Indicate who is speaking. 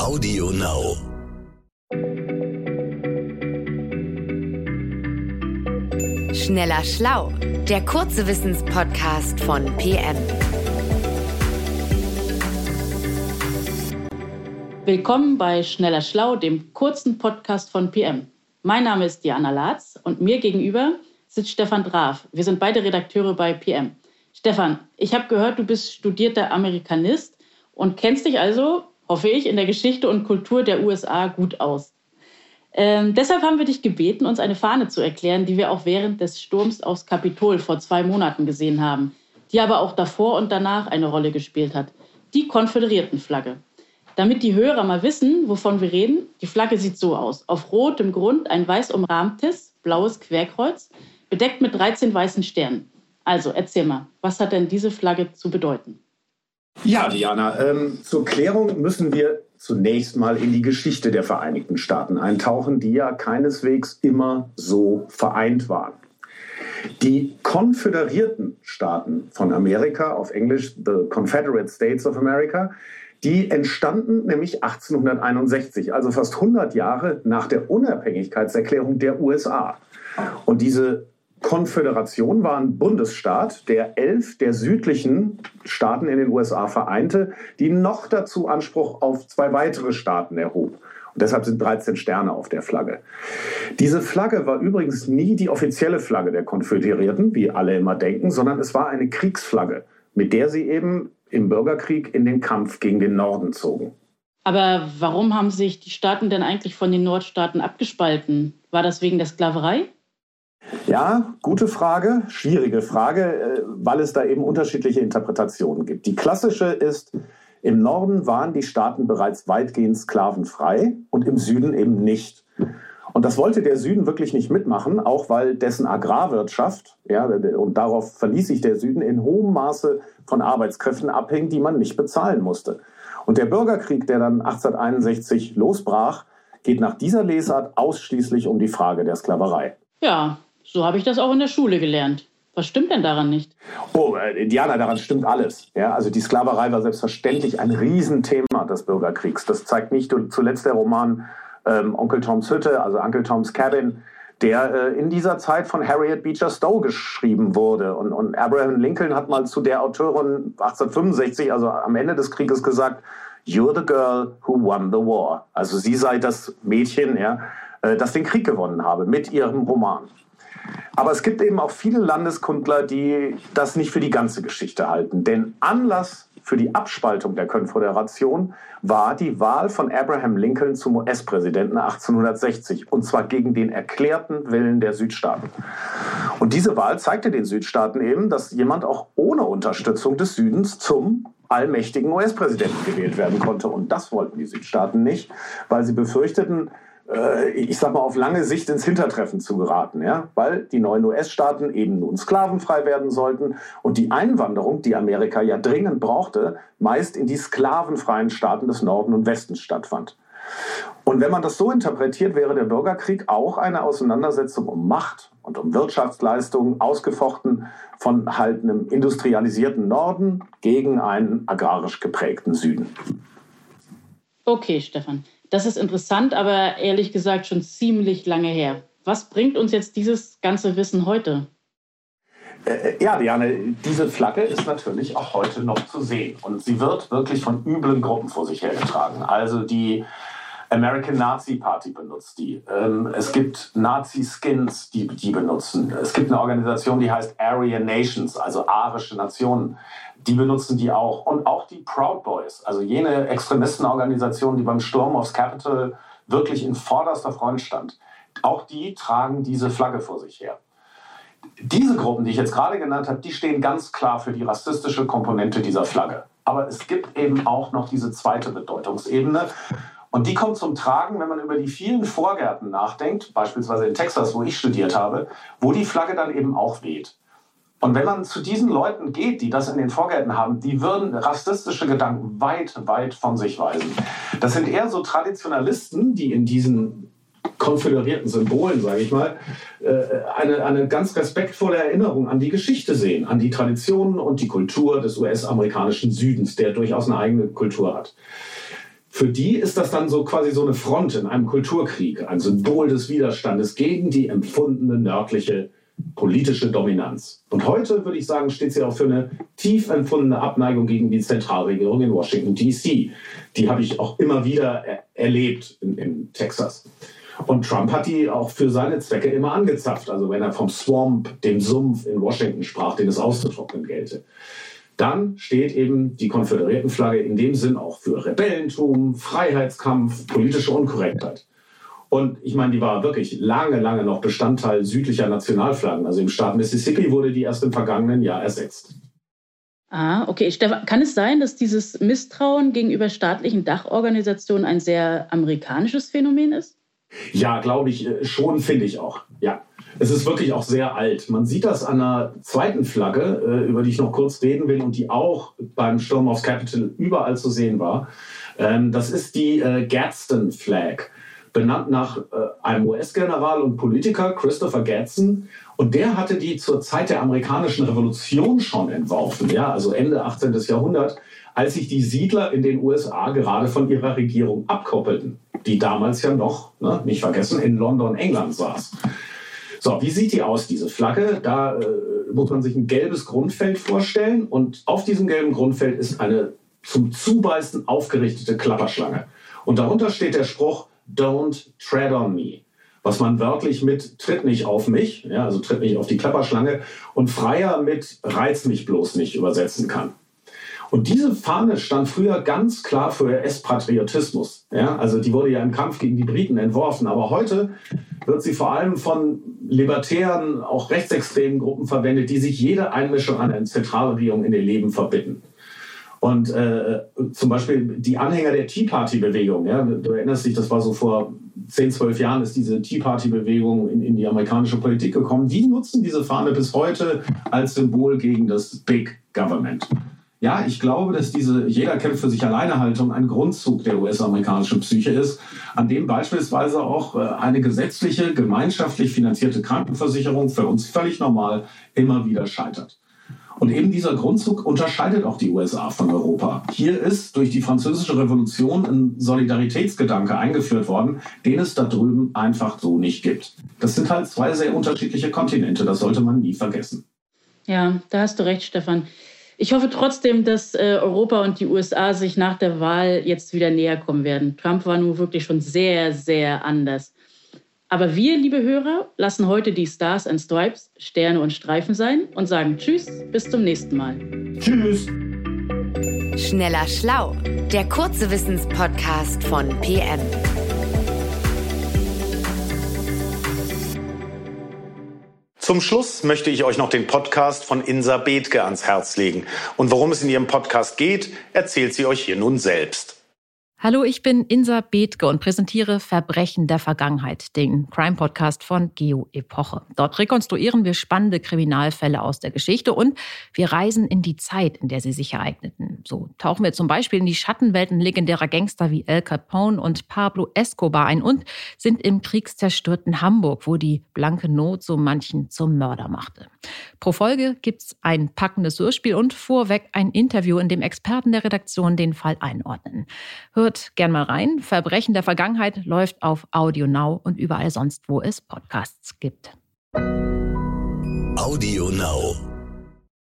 Speaker 1: Audio Now.
Speaker 2: Schneller Schlau, der kurze Wissenspodcast von PM.
Speaker 3: Willkommen bei Schneller Schlau, dem kurzen Podcast von PM. Mein Name ist Diana Latz und mir gegenüber sitzt Stefan Draf. Wir sind beide Redakteure bei PM. Stefan, ich habe gehört, du bist studierter Amerikanist und kennst dich also, hoffe ich, in der Geschichte und Kultur der USA gut aus. Ähm, deshalb haben wir dich gebeten, uns eine Fahne zu erklären, die wir auch während des Sturms aufs Kapitol vor zwei Monaten gesehen haben, die aber auch davor und danach eine Rolle gespielt hat. Die Konföderiertenflagge. Damit die Hörer mal wissen, wovon wir reden, die Flagge sieht so aus. Auf rotem Grund ein weiß umrahmtes, blaues Querkreuz, bedeckt mit 13 weißen Sternen. Also erzähl mal, was hat denn diese Flagge zu bedeuten?
Speaker 4: Ja, Diana, ähm, zur Klärung müssen wir zunächst mal in die Geschichte der Vereinigten Staaten eintauchen, die ja keineswegs immer so vereint waren. Die konföderierten Staaten von Amerika, auf Englisch The Confederate States of America, die entstanden nämlich 1861, also fast 100 Jahre nach der Unabhängigkeitserklärung der USA. Und diese Konföderation war ein Bundesstaat, der elf der südlichen Staaten in den USA vereinte, die noch dazu Anspruch auf zwei weitere Staaten erhob. Und deshalb sind 13 Sterne auf der Flagge. Diese Flagge war übrigens nie die offizielle Flagge der Konföderierten, wie alle immer denken, sondern es war eine Kriegsflagge, mit der sie eben im Bürgerkrieg in den Kampf gegen den Norden zogen.
Speaker 3: Aber warum haben sich die Staaten denn eigentlich von den Nordstaaten abgespalten? War das wegen der Sklaverei?
Speaker 4: Ja, gute Frage, schwierige Frage, äh, weil es da eben unterschiedliche Interpretationen gibt. Die klassische ist, im Norden waren die Staaten bereits weitgehend sklavenfrei und im Süden eben nicht. Und das wollte der Süden wirklich nicht mitmachen, auch weil dessen Agrarwirtschaft, ja, und darauf verließ sich der Süden, in hohem Maße von Arbeitskräften abhing, die man nicht bezahlen musste. Und der Bürgerkrieg, der dann 1861 losbrach, geht nach dieser Lesart ausschließlich um die Frage der Sklaverei.
Speaker 3: Ja, so habe ich das auch in der Schule gelernt. Was stimmt denn daran nicht?
Speaker 4: Oh, äh, daran stimmt alles. Ja, also die Sklaverei war selbstverständlich ein Riesenthema des Bürgerkriegs. Das zeigt nicht zuletzt der Roman ähm, Onkel Toms Hütte, also Uncle Tom's Cabin, der äh, in dieser Zeit von Harriet Beecher Stowe geschrieben wurde. Und, und Abraham Lincoln hat mal zu der Autorin 1865, also am Ende des Krieges, gesagt, You're the girl who won the war. Also sie sei das Mädchen, ja, äh, das den Krieg gewonnen habe mit ihrem Roman. Aber es gibt eben auch viele Landeskundler, die das nicht für die ganze Geschichte halten. Denn Anlass für die Abspaltung der Konföderation war die Wahl von Abraham Lincoln zum US-Präsidenten 1860. Und zwar gegen den erklärten Willen der Südstaaten. Und diese Wahl zeigte den Südstaaten eben, dass jemand auch ohne Unterstützung des Südens zum allmächtigen US-Präsidenten gewählt werden konnte. Und das wollten die Südstaaten nicht, weil sie befürchteten, äh, ich sag mal, auf lange Sicht ins Hintertreffen zu geraten, ja? weil die neuen US-Staaten eben nun sklavenfrei werden sollten und die Einwanderung, die Amerika ja dringend brauchte, meist in die sklavenfreien Staaten des Norden und Westens stattfand. Und wenn man das so interpretiert, wäre der Bürgerkrieg auch eine Auseinandersetzung um Macht und um Wirtschaftsleistungen, ausgefochten von halt einem industrialisierten Norden gegen einen agrarisch geprägten Süden.
Speaker 3: Okay, Stefan. Das ist interessant, aber ehrlich gesagt schon ziemlich lange her. Was bringt uns jetzt dieses ganze Wissen heute?
Speaker 4: Äh, äh, ja, Diane, diese Flagge ist natürlich auch heute noch zu sehen. Und sie wird wirklich von üblen Gruppen vor sich hergetragen. Also die American Nazi Party benutzt die. Ähm, es gibt Nazi-Skins, die die benutzen. Es gibt eine Organisation, die heißt Aryan Nations, also arische Nationen die benutzen die auch. Und auch die Proud Boys, also jene Extremistenorganisation, die beim Sturm aufs Capitol wirklich in vorderster Front stand. Auch die tragen diese Flagge vor sich her. Diese Gruppen, die ich jetzt gerade genannt habe, die stehen ganz klar für die rassistische Komponente dieser Flagge. Aber es gibt eben auch noch diese zweite Bedeutungsebene. Und die kommt zum Tragen, wenn man über die vielen Vorgärten nachdenkt, beispielsweise in Texas, wo ich studiert habe, wo die Flagge dann eben auch weht. Und wenn man zu diesen Leuten geht, die das in den Vorgärten haben, die würden rassistische Gedanken weit, weit von sich weisen. Das sind eher so Traditionalisten, die in diesen konföderierten Symbolen, sage ich mal, äh, eine, eine ganz respektvolle Erinnerung an die Geschichte sehen, an die Traditionen und die Kultur des US-amerikanischen Südens, der durchaus eine eigene Kultur hat. Für die ist das dann so quasi so eine Front in einem Kulturkrieg, ein Symbol des Widerstandes gegen die empfundene nördliche politische Dominanz. Und heute, würde ich sagen, steht sie auch für eine tief empfundene Abneigung gegen die Zentralregierung in Washington, D.C. Die habe ich auch immer wieder er erlebt in, in, Texas. Und Trump hat die auch für seine Zwecke immer angezapft. Also wenn er vom Swamp, dem Sumpf in Washington sprach, den es auszutrocknen gelte. Dann steht eben die Konföderiertenflagge in dem Sinn auch für Rebellentum, Freiheitskampf, politische Unkorrektheit. Und ich meine, die war wirklich lange, lange noch Bestandteil südlicher Nationalflaggen. Also im Staat Mississippi wurde die erst im vergangenen Jahr ersetzt.
Speaker 3: Ah, okay. Stefan, kann es sein, dass dieses Misstrauen gegenüber staatlichen Dachorganisationen ein sehr amerikanisches Phänomen ist?
Speaker 4: Ja, glaube ich äh, schon, finde ich auch. Ja. Es ist wirklich auch sehr alt. Man sieht das an einer zweiten Flagge, äh, über die ich noch kurz reden will und die auch beim Sturm aufs Capitol überall zu sehen war. Ähm, das ist die äh, Gadsden Flag benannt nach äh, einem US-General und Politiker, Christopher Gadsden. Und der hatte die zur Zeit der amerikanischen Revolution schon entworfen, ja, also Ende 18. Jahrhundert, als sich die Siedler in den USA gerade von ihrer Regierung abkoppelten, die damals ja noch, ne, nicht vergessen, in London, England saß. So, wie sieht die aus, diese Flagge? Da äh, muss man sich ein gelbes Grundfeld vorstellen und auf diesem gelben Grundfeld ist eine zum Zubeißen aufgerichtete Klapperschlange. Und darunter steht der Spruch, don't tread on me. Was man wörtlich mit tritt nicht auf mich, ja, also tritt nicht auf die Klapperschlange und freier mit reiz mich bloß nicht übersetzen kann. Und diese Fahne stand früher ganz klar für US-Patriotismus. Ja, also die wurde ja im Kampf gegen die Briten entworfen. Aber heute wird sie vor allem von libertären, auch rechtsextremen Gruppen verwendet, die sich jede Einmischung an eine Zentralregierung in ihr Leben verbitten. Und äh, zum Beispiel die Anhänger der Tea Party-Bewegung, ja, du erinnerst dich, das war so vor 10, 12 Jahren, ist diese Tea Party-Bewegung in, in die amerikanische Politik gekommen. Die nutzen diese Fahne bis heute als Symbol gegen das Big Government. Ja, ich glaube, dass diese Jeder kämpft für sich alleine Haltung ein Grundzug der US-amerikanischen Psyche ist, an dem beispielsweise auch äh, eine gesetzliche, gemeinschaftlich finanzierte Krankenversicherung für uns völlig normal immer wieder scheitert. Und eben dieser Grundzug unterscheidet auch die USA von Europa. Hier ist durch die französische Revolution ein Solidaritätsgedanke eingeführt worden, den es da drüben einfach so nicht gibt. Das sind halt zwei sehr unterschiedliche Kontinente, das sollte man nie vergessen.
Speaker 3: Ja, da hast du recht, Stefan. Ich hoffe trotzdem, dass äh, Europa und die USA sich nach der Wahl jetzt wieder näher kommen werden. Trump war nun wirklich schon sehr, sehr anders. Aber wir, liebe Hörer, lassen heute die Stars and Stripes, Sterne und Streifen sein und sagen Tschüss, bis zum nächsten Mal.
Speaker 4: Tschüss.
Speaker 2: Schneller Schlau, der kurze Wissenspodcast von PM.
Speaker 1: Zum Schluss möchte ich euch noch den Podcast von Insa Bethke ans Herz legen. Und worum es in ihrem Podcast geht, erzählt sie euch hier nun selbst.
Speaker 5: Hallo, ich bin Insa Bethke und präsentiere Verbrechen der Vergangenheit, den Crime-Podcast von Geo Epoche. Dort rekonstruieren wir spannende Kriminalfälle aus der Geschichte und wir reisen in die Zeit, in der sie sich ereigneten. So tauchen wir zum Beispiel in die Schattenwelten legendärer Gangster wie El Capone und Pablo Escobar ein und sind im kriegszerstörten Hamburg, wo die blanke Not so manchen zum Mörder machte. Pro Folge gibt's ein packendes Hörspiel und vorweg ein Interview, in dem Experten der Redaktion den Fall einordnen. Hört Hört gern mal rein. Verbrechen der Vergangenheit läuft auf Audio Now und überall sonst, wo es Podcasts gibt.
Speaker 6: Audio Now.